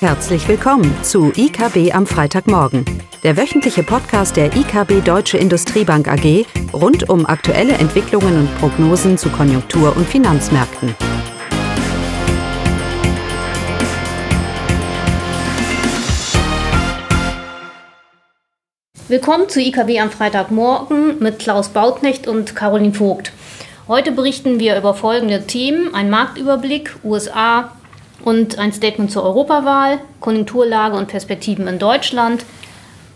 Herzlich willkommen zu IKB am Freitagmorgen, der wöchentliche Podcast der IKB Deutsche Industriebank AG rund um aktuelle Entwicklungen und Prognosen zu Konjunktur- und Finanzmärkten. Willkommen zu IKB am Freitagmorgen mit Klaus Bauknecht und Caroline Vogt. Heute berichten wir über folgende Themen: ein Marktüberblick, USA, und ein Statement zur Europawahl, Konjunkturlage und Perspektiven in Deutschland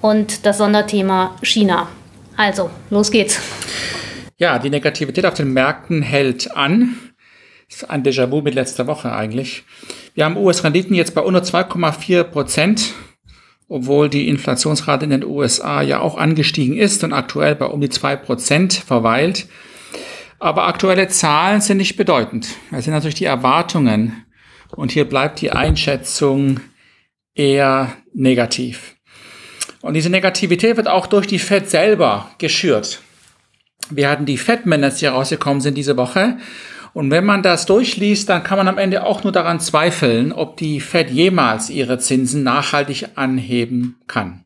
und das Sonderthema China. Also, los geht's. Ja, die Negativität auf den Märkten hält an. Das ist ein Déjà-vu mit letzter Woche eigentlich. Wir haben US-Renditen jetzt bei unter 2,4 Prozent, obwohl die Inflationsrate in den USA ja auch angestiegen ist und aktuell bei um die 2 Prozent verweilt. Aber aktuelle Zahlen sind nicht bedeutend. Es sind natürlich die Erwartungen und hier bleibt die Einschätzung eher negativ. Und diese Negativität wird auch durch die Fed selber geschürt. Wir hatten die Fed-Minutes, die rausgekommen sind diese Woche. Und wenn man das durchliest, dann kann man am Ende auch nur daran zweifeln, ob die Fed jemals ihre Zinsen nachhaltig anheben kann.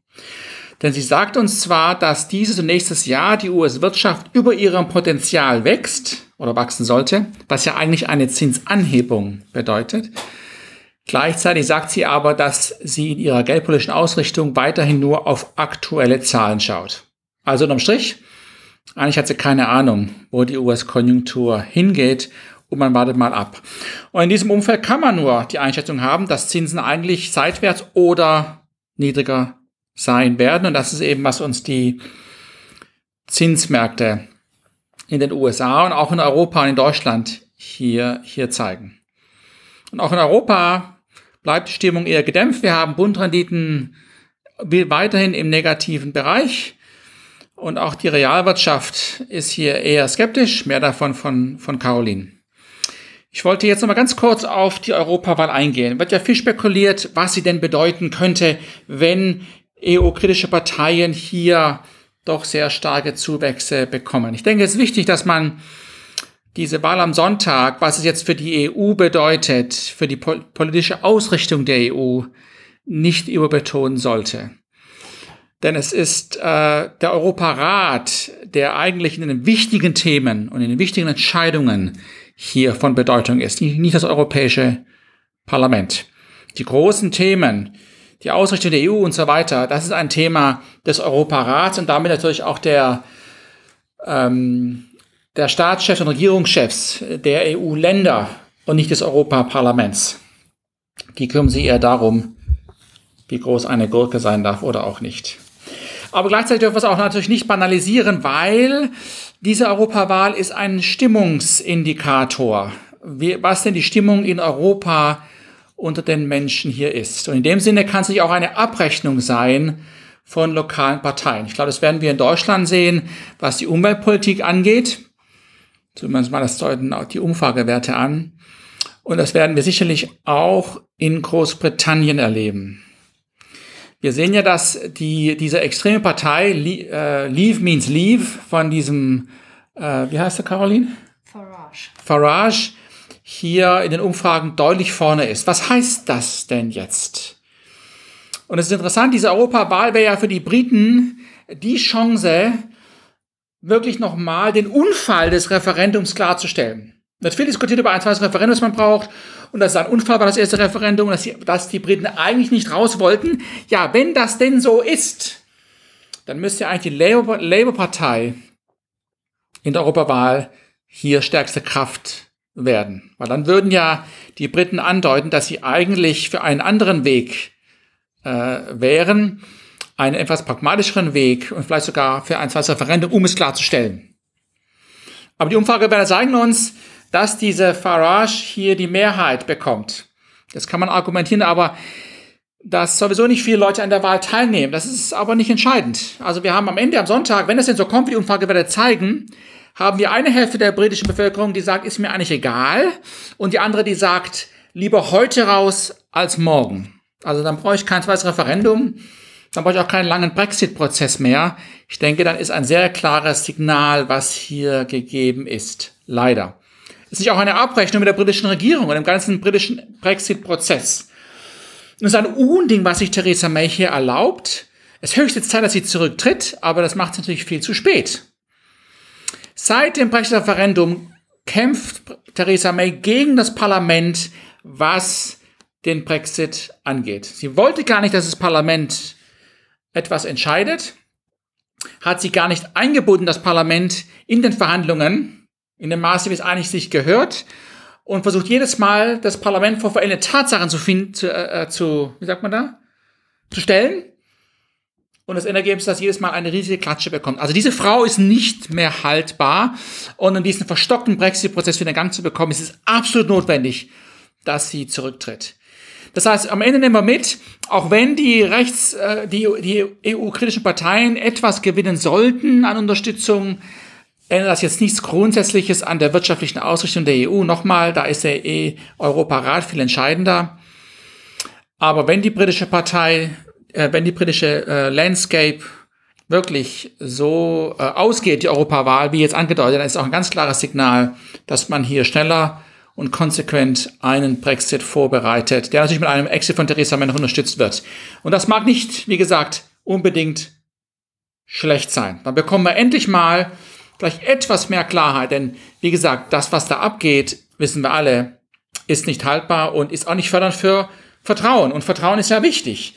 Denn sie sagt uns zwar, dass dieses und nächstes Jahr die US-Wirtschaft über ihrem Potenzial wächst oder wachsen sollte, was ja eigentlich eine Zinsanhebung bedeutet. Gleichzeitig sagt sie aber, dass sie in ihrer geldpolitischen Ausrichtung weiterhin nur auf aktuelle Zahlen schaut. Also unterm Strich, eigentlich hat sie keine Ahnung, wo die US-Konjunktur hingeht und man wartet mal ab. Und in diesem Umfeld kann man nur die Einschätzung haben, dass Zinsen eigentlich seitwärts oder niedriger sein werden. Und das ist eben, was uns die Zinsmärkte in den USA und auch in Europa und in Deutschland hier, hier zeigen. Und auch in Europa bleibt die Stimmung eher gedämpft. Wir haben Bundrenditen weiterhin im negativen Bereich. Und auch die Realwirtschaft ist hier eher skeptisch. Mehr davon von, von Caroline. Ich wollte jetzt nochmal ganz kurz auf die Europawahl eingehen. Wird ja viel spekuliert, was sie denn bedeuten könnte, wenn EU-kritische Parteien hier doch sehr starke Zuwächse bekommen. Ich denke, es ist wichtig, dass man diese Wahl am Sonntag, was es jetzt für die EU bedeutet, für die politische Ausrichtung der EU, nicht überbetonen sollte. Denn es ist äh, der Europarat, der eigentlich in den wichtigen Themen und in den wichtigen Entscheidungen hier von Bedeutung ist, nicht das Europäische Parlament. Die großen Themen, die Ausrichtung der EU und so weiter, das ist ein Thema des Europarats und damit natürlich auch der, ähm, der Staatschefs und Regierungschefs der EU-Länder und nicht des Europaparlaments. Die kümmern sich eher darum, wie groß eine Gurke sein darf oder auch nicht. Aber gleichzeitig dürfen wir es auch natürlich nicht banalisieren, weil diese Europawahl ist ein Stimmungsindikator. Was denn die Stimmung in Europa ist unter den Menschen hier ist. Und in dem Sinne kann es nicht auch eine Abrechnung sein von lokalen Parteien. Ich glaube, das werden wir in Deutschland sehen, was die Umweltpolitik angeht. Zumindest mal das deuten auch die Umfragewerte an. Und das werden wir sicherlich auch in Großbritannien erleben. Wir sehen ja, dass die, diese extreme Partei, äh, Leave means Leave, von diesem, äh, wie heißt der, Caroline? Farage. Farage, hier in den Umfragen deutlich vorne ist. Was heißt das denn jetzt? Und es ist interessant, diese Europawahl wäre ja für die Briten die Chance, wirklich nochmal den Unfall des Referendums klarzustellen. Es viel diskutiert über ein zweites Referendum, das man braucht. Und das ist ein Unfall, war das erste Referendum, dass die, dass die Briten eigentlich nicht raus wollten. Ja, wenn das denn so ist, dann müsste eigentlich die Labour-Partei in der Europawahl hier stärkste Kraft werden. Weil dann würden ja die Briten andeuten, dass sie eigentlich für einen anderen Weg äh, wären, einen etwas pragmatischeren Weg und vielleicht sogar für ein zweites Referendum, um es klarzustellen. Aber die Umfragewerte zeigen uns, dass diese Farage hier die Mehrheit bekommt. Das kann man argumentieren, aber dass sowieso nicht viele Leute an der Wahl teilnehmen. Das ist aber nicht entscheidend. Also wir haben am Ende am Sonntag, wenn das denn so kommt, wie die Umfragewerte zeigen, haben wir eine Hälfte der britischen Bevölkerung, die sagt, ist mir eigentlich egal, und die andere, die sagt, lieber heute raus als morgen. Also dann brauche ich kein zweites Referendum, dann brauche ich auch keinen langen Brexit-Prozess mehr. Ich denke, dann ist ein sehr klares Signal, was hier gegeben ist. Leider. Ist nicht auch eine Abrechnung mit der britischen Regierung und dem ganzen britischen Brexit-Prozess. Es ist ein Unding, was sich Theresa May hier erlaubt. Es ist höchste Zeit, dass sie zurücktritt, aber das macht es natürlich viel zu spät. Seit dem Brexit-Referendum kämpft Theresa May gegen das Parlament, was den Brexit angeht. Sie wollte gar nicht, dass das Parlament etwas entscheidet, hat sie gar nicht eingebunden, das Parlament in den Verhandlungen, in dem Maße, wie es eigentlich sich gehört, und versucht jedes Mal, das Parlament vor veränderte Tatsachen zu finden, zu, äh, zu, wie sagt man da, zu stellen. Und das Endergebnis ist, dass jedes Mal eine riesige Klatsche bekommt. Also diese Frau ist nicht mehr haltbar. Und um diesen verstockten Brexit-Prozess wieder in Gang zu bekommen, ist es absolut notwendig, dass sie zurücktritt. Das heißt, am Ende nehmen wir mit, auch wenn die rechts, äh, die, die EU-kritischen Parteien etwas gewinnen sollten an Unterstützung, ändert das jetzt nichts Grundsätzliches an der wirtschaftlichen Ausrichtung der EU. Nochmal, da ist der EU-Europarat viel entscheidender. Aber wenn die britische Partei, wenn die britische äh, Landscape wirklich so äh, ausgeht, die Europawahl, wie jetzt angedeutet, dann ist auch ein ganz klares Signal, dass man hier schneller und konsequent einen Brexit vorbereitet, der natürlich mit einem Exit von Theresa May noch unterstützt wird. Und das mag nicht, wie gesagt, unbedingt schlecht sein. Dann bekommen wir endlich mal vielleicht etwas mehr Klarheit, denn wie gesagt, das, was da abgeht, wissen wir alle, ist nicht haltbar und ist auch nicht fördernd für Vertrauen. Und Vertrauen ist ja wichtig.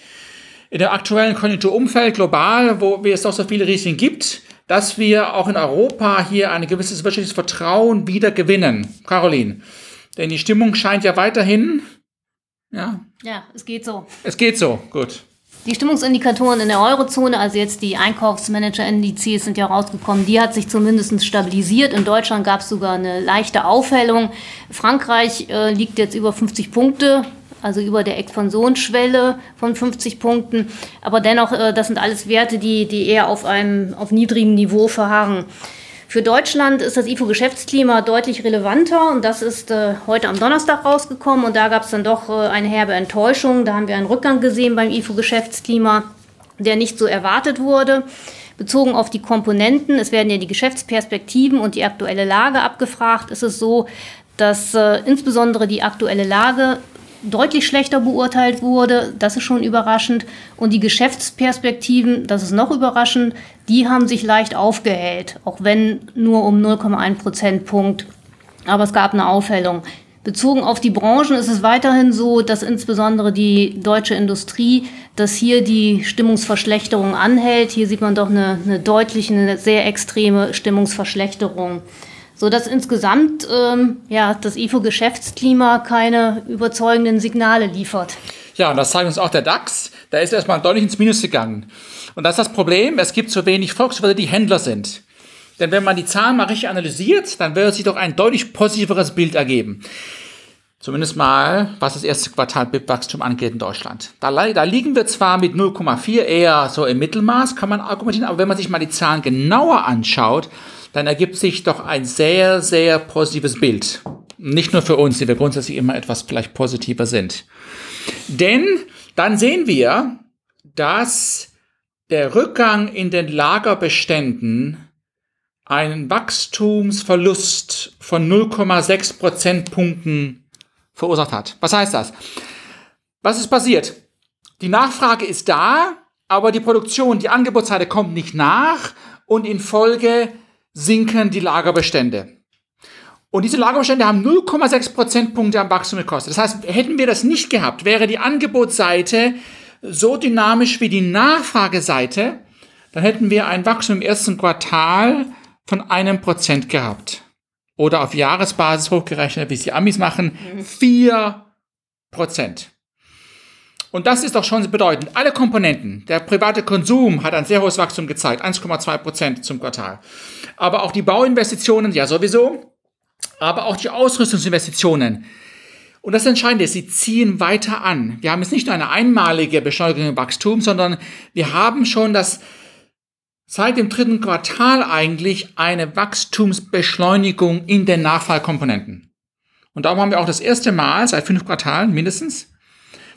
In dem aktuellen Konjunkturumfeld global, wo es doch so viele Risiken gibt, dass wir auch in Europa hier ein gewisses wirtschaftliches Vertrauen wieder gewinnen. Caroline, denn die Stimmung scheint ja weiterhin. Ja. Ja, es geht so. Es geht so, gut. Die Stimmungsindikatoren in der Eurozone, also jetzt die Einkaufsmanager-Indizes sind ja rausgekommen, die hat sich zumindest stabilisiert. In Deutschland gab es sogar eine leichte Aufhellung. Frankreich äh, liegt jetzt über 50 Punkte, also über der Expansionsschwelle von 50 Punkten. Aber dennoch, äh, das sind alles Werte, die, die eher auf einem auf niedrigem Niveau verharren. Für Deutschland ist das IFO-Geschäftsklima deutlich relevanter und das ist äh, heute am Donnerstag rausgekommen und da gab es dann doch äh, eine herbe Enttäuschung. Da haben wir einen Rückgang gesehen beim IFO-Geschäftsklima, der nicht so erwartet wurde. Bezogen auf die Komponenten, es werden ja die Geschäftsperspektiven und die aktuelle Lage abgefragt, ist es so, dass äh, insbesondere die aktuelle Lage deutlich schlechter beurteilt wurde. Das ist schon überraschend. Und die Geschäftsperspektiven, das ist noch überraschend, die haben sich leicht aufgehellt, auch wenn nur um 0,1 Prozentpunkt. Aber es gab eine Aufhellung. Bezogen auf die Branchen ist es weiterhin so, dass insbesondere die deutsche Industrie, dass hier die Stimmungsverschlechterung anhält. Hier sieht man doch eine, eine deutliche, eine sehr extreme Stimmungsverschlechterung so dass insgesamt ähm, ja, das IFO-Geschäftsklima keine überzeugenden Signale liefert. Ja, und das zeigt uns auch der DAX. Da ist erstmal deutlich ins Minus gegangen. Und das ist das Problem, es gibt zu wenig Volkswirte, die Händler sind. Denn wenn man die Zahlen mal richtig analysiert, dann wird sich doch ein deutlich positiveres Bild ergeben. Zumindest mal, was das erste Quartal BIP-Wachstum angeht in Deutschland. Da, da liegen wir zwar mit 0,4 eher so im Mittelmaß, kann man argumentieren, aber wenn man sich mal die Zahlen genauer anschaut, dann ergibt sich doch ein sehr, sehr positives Bild. Nicht nur für uns, die wir grundsätzlich immer etwas vielleicht positiver sind. Denn dann sehen wir, dass der Rückgang in den Lagerbeständen einen Wachstumsverlust von 0,6 Prozentpunkten verursacht hat. Was heißt das? Was ist passiert? Die Nachfrage ist da, aber die Produktion, die Angebotsseite kommt nicht nach und in Folge sinken die Lagerbestände. Und diese Lagerbestände haben 0,6 Prozentpunkte am Wachstum gekostet. Das heißt, hätten wir das nicht gehabt, wäre die Angebotsseite so dynamisch wie die Nachfrageseite, dann hätten wir ein Wachstum im ersten Quartal von einem Prozent gehabt. Oder auf Jahresbasis hochgerechnet, wie es die Amis machen, vier Prozent. Und das ist doch schon bedeutend. Alle Komponenten, der private Konsum hat ein sehr hohes Wachstum gezeigt, 1,2 Prozent zum Quartal. Aber auch die Bauinvestitionen, ja sowieso, aber auch die Ausrüstungsinvestitionen. Und das Entscheidende ist, sie ziehen weiter an. Wir haben jetzt nicht nur eine einmalige Beschleunigung im Wachstum, sondern wir haben schon das seit dem dritten Quartal eigentlich eine Wachstumsbeschleunigung in den Nachfallkomponenten. Und darum haben wir auch das erste Mal seit fünf Quartalen mindestens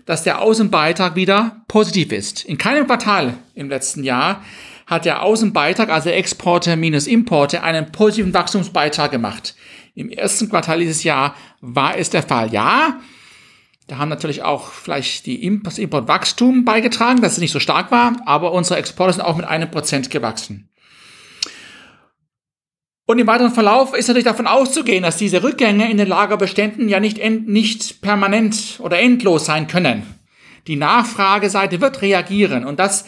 dass der Außenbeitrag wieder positiv ist. In keinem Quartal im letzten Jahr hat der Außenbeitrag, also Exporte minus Importe, einen positiven Wachstumsbeitrag gemacht. Im ersten Quartal dieses Jahr war es der Fall. Ja, Da haben natürlich auch vielleicht die Importwachstum beigetragen, dass es nicht so stark war, aber unsere Exporte sind auch mit einem Prozent gewachsen. Und im weiteren Verlauf ist natürlich davon auszugehen, dass diese Rückgänge in den Lagerbeständen ja nicht, nicht permanent oder endlos sein können. Die Nachfrageseite wird reagieren und das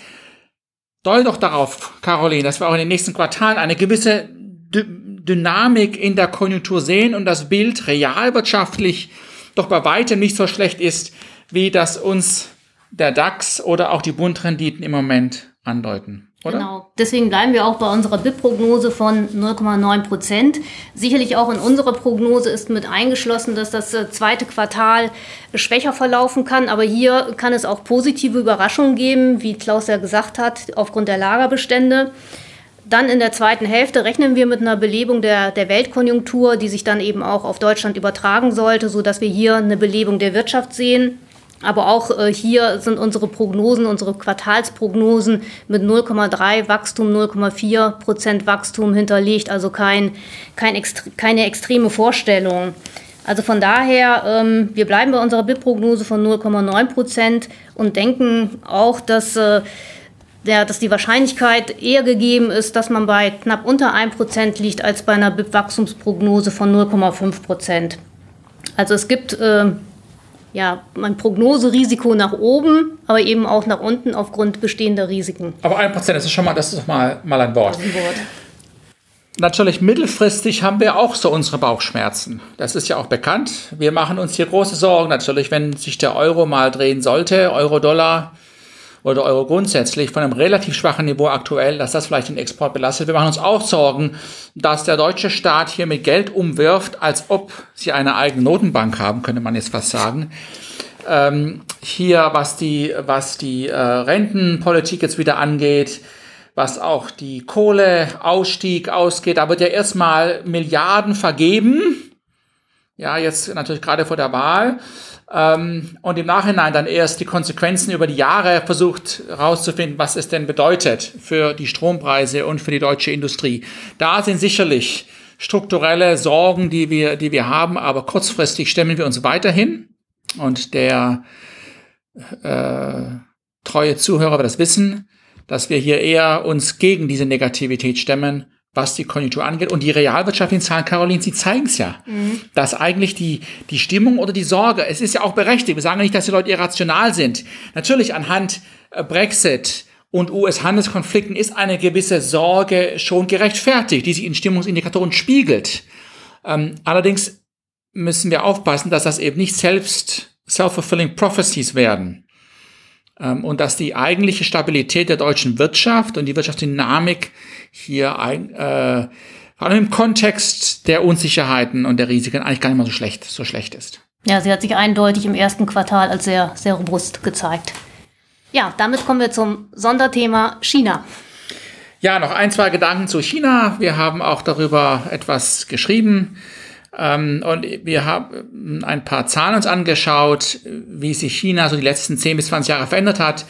deutet doch darauf, Caroline, dass wir auch in den nächsten Quartalen eine gewisse D Dynamik in der Konjunktur sehen und das Bild realwirtschaftlich doch bei weitem nicht so schlecht ist, wie das uns der DAX oder auch die Bundrenditen im Moment andeuten. Oder? Genau. Deswegen bleiben wir auch bei unserer BIP-Prognose von 0,9 Prozent. Sicherlich auch in unserer Prognose ist mit eingeschlossen, dass das äh, zweite Quartal schwächer verlaufen kann. Aber hier kann es auch positive Überraschungen geben, wie Klaus ja gesagt hat, aufgrund der Lagerbestände. Dann in der zweiten Hälfte rechnen wir mit einer Belebung der, der Weltkonjunktur, die sich dann eben auch auf Deutschland übertragen sollte, sodass wir hier eine Belebung der Wirtschaft sehen. Aber auch äh, hier sind unsere Prognosen, unsere Quartalsprognosen mit 0,3 Wachstum, 0,4 Prozent Wachstum hinterlegt, also kein, kein extre keine extreme Vorstellung. Also von daher, ähm, wir bleiben bei unserer BIP-Prognose von 0,9 Prozent und denken auch, dass, äh, der, dass die Wahrscheinlichkeit eher gegeben ist, dass man bei knapp unter 1 Prozent liegt, als bei einer BIP-Wachstumsprognose von 0,5 Prozent. Also es gibt äh, ja, ein Prognoserisiko nach oben, aber eben auch nach unten aufgrund bestehender Risiken. Aber ein Prozent, das ist schon mal, das ist mal, mal ein Wort. Ein Wort. Natürlich mittelfristig haben wir auch so unsere Bauchschmerzen. Das ist ja auch bekannt. Wir machen uns hier große Sorgen natürlich, wenn sich der Euro mal drehen sollte, Euro-Dollar oder Euro grundsätzlich von einem relativ schwachen Niveau aktuell, dass das vielleicht den Export belastet. Wir machen uns auch Sorgen, dass der deutsche Staat hier mit Geld umwirft, als ob sie eine eigene Notenbank haben, könnte man jetzt fast sagen. Ähm, hier, was die, was die äh, Rentenpolitik jetzt wieder angeht, was auch die Kohleausstieg ausgeht, da wird ja erstmal Milliarden vergeben. Ja, jetzt natürlich gerade vor der Wahl ähm, und im Nachhinein dann erst die Konsequenzen über die Jahre versucht herauszufinden, was es denn bedeutet für die Strompreise und für die deutsche Industrie. Da sind sicherlich strukturelle Sorgen, die wir, die wir haben, aber kurzfristig stemmen wir uns weiterhin und der äh, treue Zuhörer wird das wissen, dass wir hier eher uns gegen diese Negativität stemmen was die Konjunktur angeht. Und die realwirtschaftlichen Zahlen, Caroline, sie zeigen es ja, mhm. dass eigentlich die, die Stimmung oder die Sorge, es ist ja auch berechtigt, wir sagen nicht, dass die Leute irrational sind. Natürlich anhand äh, Brexit und US-Handelskonflikten ist eine gewisse Sorge schon gerechtfertigt, die sich in Stimmungsindikatoren spiegelt. Ähm, allerdings müssen wir aufpassen, dass das eben nicht selbst self-fulfilling prophecies werden. Ähm, und dass die eigentliche Stabilität der deutschen Wirtschaft und die Wirtschaftsdynamik hier ein, äh, vor allem im Kontext der Unsicherheiten und der Risiken eigentlich gar nicht mal so schlecht, so schlecht ist. Ja, sie hat sich eindeutig im ersten Quartal als sehr, sehr robust gezeigt. Ja, damit kommen wir zum Sonderthema China. Ja, noch ein, zwei Gedanken zu China. Wir haben auch darüber etwas geschrieben. Ähm, und wir haben ein paar Zahlen uns angeschaut, wie sich China so die letzten 10 bis 20 Jahre verändert hat.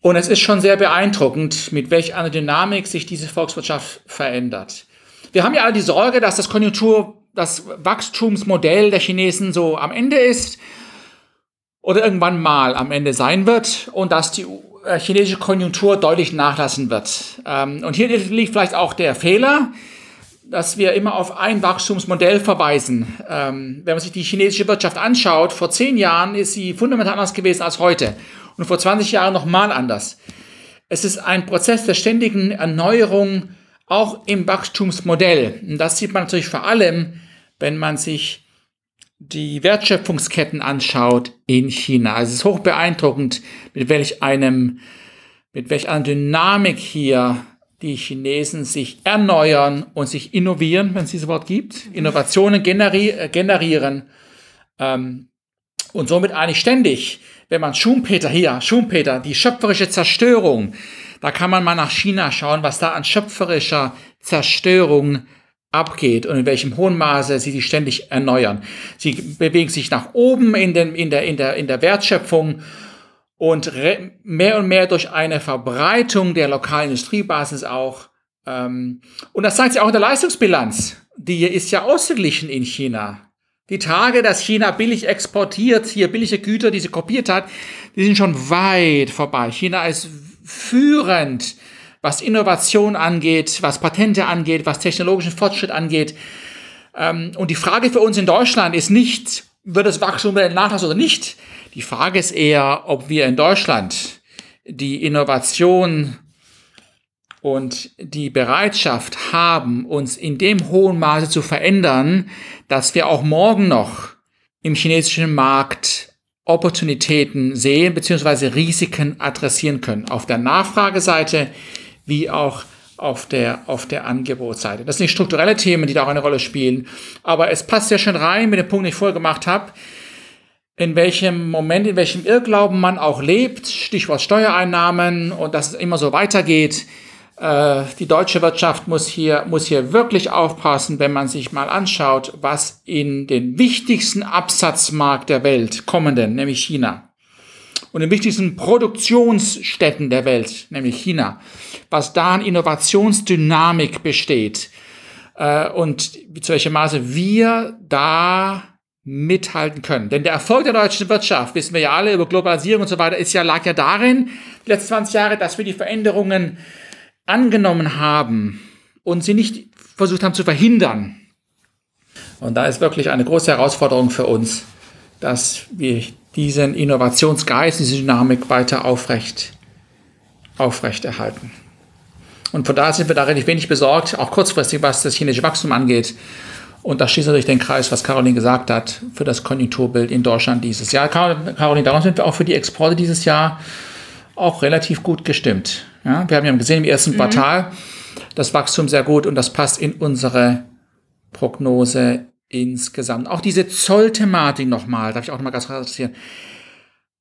Und es ist schon sehr beeindruckend, mit welch einer Dynamik sich diese Volkswirtschaft verändert. Wir haben ja alle die Sorge, dass das Konjunktur, das Wachstumsmodell der Chinesen so am Ende ist oder irgendwann mal am Ende sein wird und dass die äh, chinesische Konjunktur deutlich nachlassen wird. Ähm, und hier liegt vielleicht auch der Fehler, dass wir immer auf ein Wachstumsmodell verweisen. Ähm, wenn man sich die chinesische Wirtschaft anschaut, vor zehn Jahren ist sie fundamental anders gewesen als heute und vor 20 Jahren nochmal anders. Es ist ein Prozess der ständigen Erneuerung auch im Wachstumsmodell. Und das sieht man natürlich vor allem, wenn man sich die Wertschöpfungsketten anschaut in China. Also es ist hoch beeindruckend, mit welch einem, mit welch einer Dynamik hier die Chinesen sich erneuern und sich innovieren, wenn es dieses Wort gibt, Innovationen generi äh, generieren ähm, und somit eigentlich ständig, wenn man Schumpeter hier, Schumpeter, die schöpferische Zerstörung, da kann man mal nach China schauen, was da an schöpferischer Zerstörung abgeht und in welchem hohen Maße sie sich ständig erneuern. Sie bewegen sich nach oben in, den, in, der, in, der, in der Wertschöpfung und mehr und mehr durch eine Verbreitung der lokalen Industriebasis auch. Ähm, und das zeigt sich auch in der Leistungsbilanz. Die ist ja ausgeglichen in China. Die Tage, dass China billig exportiert, hier billige Güter, die sie kopiert hat, die sind schon weit vorbei. China ist führend, was Innovation angeht, was Patente angeht, was technologischen Fortschritt angeht. Ähm, und die Frage für uns in Deutschland ist nicht, wird das Wachstum nachlassen oder nicht? Die Frage ist eher, ob wir in Deutschland die Innovation und die Bereitschaft haben, uns in dem hohen Maße zu verändern, dass wir auch morgen noch im chinesischen Markt Opportunitäten sehen bzw. Risiken adressieren können. Auf der Nachfrageseite wie auch auf der, auf der Angebotsseite. Das sind nicht strukturelle Themen, die da auch eine Rolle spielen, aber es passt sehr schön rein mit dem Punkt, den ich vorher gemacht habe, in welchem Moment, in welchem Irrglauben man auch lebt, Stichwort Steuereinnahmen und dass es immer so weitergeht. Äh, die deutsche Wirtschaft muss hier, muss hier wirklich aufpassen, wenn man sich mal anschaut, was in den wichtigsten Absatzmarkt der Welt kommenden, nämlich China, und den wichtigsten Produktionsstätten der Welt, nämlich China, was da an Innovationsdynamik besteht äh, und zu welchem Maße wir da mithalten können. Denn der Erfolg der deutschen Wirtschaft, wissen wir ja alle über Globalisierung und so weiter, ist ja, lag ja darin, die letzten 20 Jahre, dass wir die Veränderungen angenommen haben und sie nicht versucht haben zu verhindern. Und da ist wirklich eine große Herausforderung für uns, dass wir diesen Innovationsgeist, diese Dynamik weiter aufrecht, aufrecht erhalten. Und von daher sind wir da relativ wenig besorgt, auch kurzfristig, was das chinesische Wachstum angeht. Und das schließt natürlich den Kreis, was Caroline gesagt hat, für das Konjunkturbild in Deutschland dieses Jahr. Caroline, darum sind wir auch für die Exporte dieses Jahr auch relativ gut gestimmt. Ja, wir haben ja gesehen im ersten mhm. Quartal das Wachstum sehr gut und das passt in unsere Prognose insgesamt. Auch diese Zollthematik nochmal, darf ich auch nochmal ganz interessieren.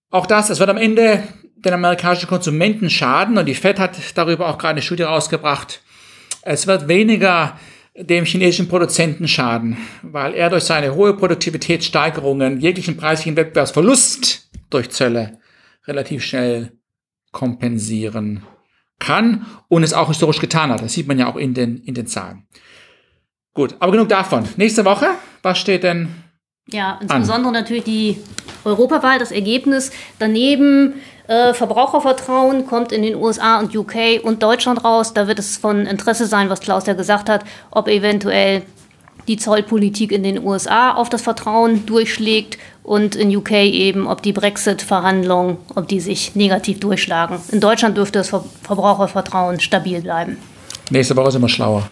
Auch das, es wird am Ende den amerikanischen Konsumenten schaden und die Fed hat darüber auch gerade eine Studie rausgebracht. Es wird weniger dem chinesischen Produzenten schaden, weil er durch seine hohe Produktivitätssteigerungen jeglichen preislichen Wettbewerbsverlust durch Zölle relativ schnell kompensieren kann und es auch historisch getan hat. Das sieht man ja auch in den, in den Zahlen. Gut, aber genug davon. Nächste Woche, was steht denn? Ja, insbesondere an? natürlich die Europawahl, das Ergebnis. Daneben äh, Verbrauchervertrauen kommt in den USA und UK und Deutschland raus. Da wird es von Interesse sein, was Klaus ja gesagt hat, ob eventuell die Zollpolitik in den USA auf das Vertrauen durchschlägt und in UK eben, ob die Brexit-Verhandlungen, ob die sich negativ durchschlagen. In Deutschland dürfte das Ver Verbrauchervertrauen stabil bleiben. Nächste Woche sind wir schlauer.